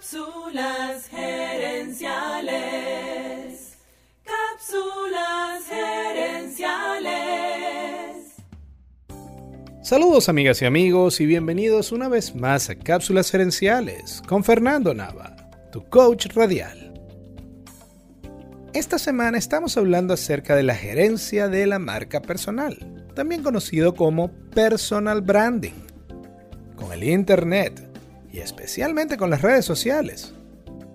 Cápsulas gerenciales. Cápsulas gerenciales. Saludos amigas y amigos y bienvenidos una vez más a Cápsulas gerenciales con Fernando Nava, tu coach radial. Esta semana estamos hablando acerca de la gerencia de la marca personal, también conocido como personal branding. Con el Internet, y especialmente con las redes sociales.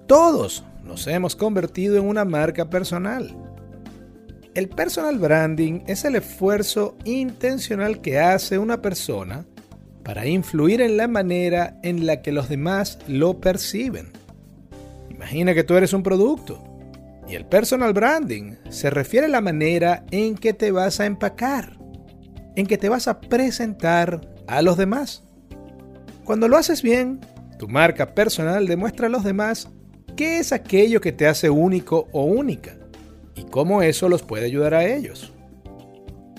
Todos nos hemos convertido en una marca personal. El personal branding es el esfuerzo intencional que hace una persona para influir en la manera en la que los demás lo perciben. Imagina que tú eres un producto y el personal branding se refiere a la manera en que te vas a empacar, en que te vas a presentar a los demás. Cuando lo haces bien, tu marca personal demuestra a los demás qué es aquello que te hace único o única y cómo eso los puede ayudar a ellos.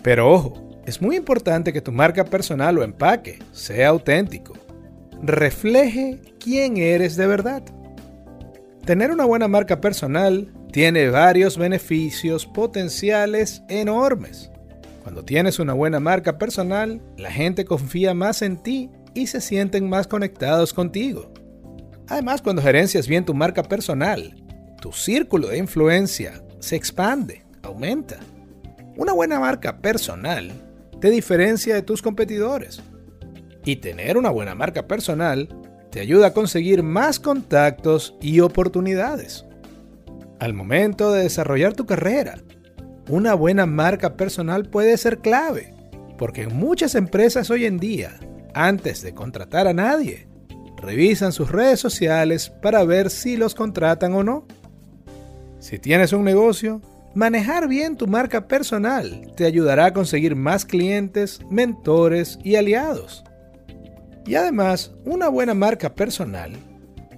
Pero ojo, es muy importante que tu marca personal o empaque sea auténtico, refleje quién eres de verdad. Tener una buena marca personal tiene varios beneficios potenciales enormes. Cuando tienes una buena marca personal, la gente confía más en ti y se sienten más conectados contigo. Además, cuando gerencias bien tu marca personal, tu círculo de influencia se expande, aumenta. Una buena marca personal te diferencia de tus competidores. Y tener una buena marca personal te ayuda a conseguir más contactos y oportunidades. Al momento de desarrollar tu carrera, una buena marca personal puede ser clave, porque en muchas empresas hoy en día antes de contratar a nadie. Revisan sus redes sociales para ver si los contratan o no. Si tienes un negocio, manejar bien tu marca personal te ayudará a conseguir más clientes, mentores y aliados. Y además, una buena marca personal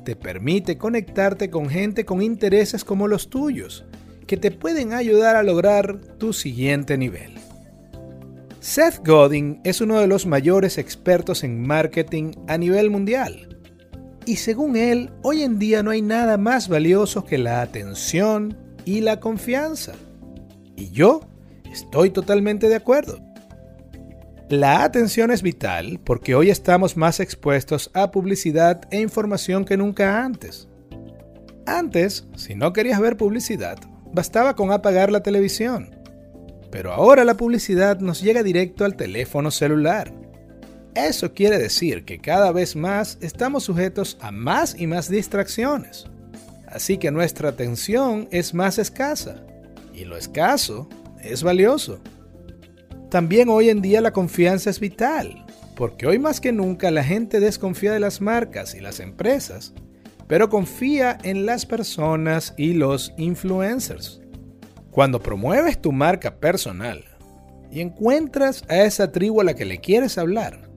te permite conectarte con gente con intereses como los tuyos, que te pueden ayudar a lograr tu siguiente nivel. Seth Godin es uno de los mayores expertos en marketing a nivel mundial. Y según él, hoy en día no hay nada más valioso que la atención y la confianza. Y yo estoy totalmente de acuerdo. La atención es vital porque hoy estamos más expuestos a publicidad e información que nunca antes. Antes, si no querías ver publicidad, bastaba con apagar la televisión pero ahora la publicidad nos llega directo al teléfono celular. Eso quiere decir que cada vez más estamos sujetos a más y más distracciones. Así que nuestra atención es más escasa. Y lo escaso es valioso. También hoy en día la confianza es vital, porque hoy más que nunca la gente desconfía de las marcas y las empresas, pero confía en las personas y los influencers. Cuando promueves tu marca personal y encuentras a esa tribu a la que le quieres hablar,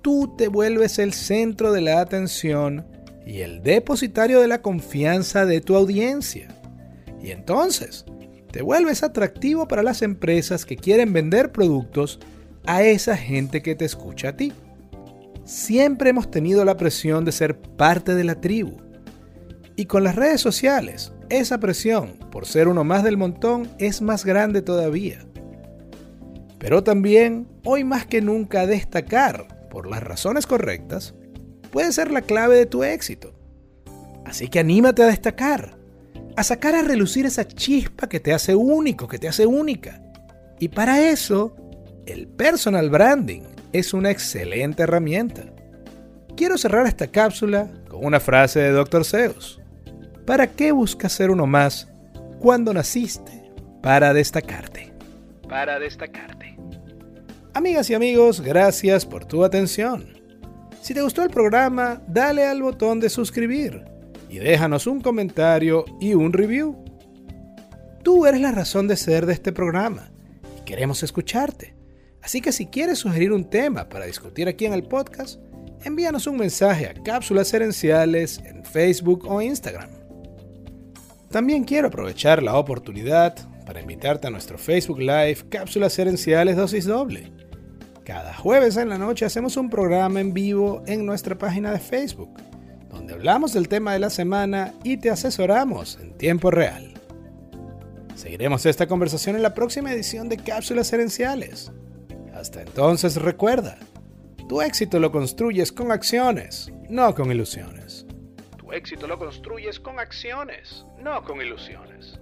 tú te vuelves el centro de la atención y el depositario de la confianza de tu audiencia. Y entonces, te vuelves atractivo para las empresas que quieren vender productos a esa gente que te escucha a ti. Siempre hemos tenido la presión de ser parte de la tribu. Y con las redes sociales, esa presión, por ser uno más del montón, es más grande todavía. Pero también, hoy más que nunca, destacar, por las razones correctas, puede ser la clave de tu éxito. Así que anímate a destacar, a sacar a relucir esa chispa que te hace único, que te hace única. Y para eso, el personal branding es una excelente herramienta. Quiero cerrar esta cápsula con una frase de Dr. Seuss. ¿Para qué buscas ser uno más cuando naciste? Para destacarte. Para destacarte. Amigas y amigos, gracias por tu atención. Si te gustó el programa, dale al botón de suscribir y déjanos un comentario y un review. Tú eres la razón de ser de este programa y queremos escucharte. Así que si quieres sugerir un tema para discutir aquí en el podcast, envíanos un mensaje a Cápsulas Herenciales en Facebook o Instagram. También quiero aprovechar la oportunidad para invitarte a nuestro Facebook Live Cápsulas Herenciales Dosis Doble. Cada jueves en la noche hacemos un programa en vivo en nuestra página de Facebook, donde Hablamos del tema de la semana y te asesoramos en tiempo real. Seguiremos esta conversación en la próxima edición de Cápsulas Herenciales. Hasta entonces recuerda, tu éxito lo construyes con acciones, no con ilusiones. Éxito lo construyes con acciones, no con ilusiones.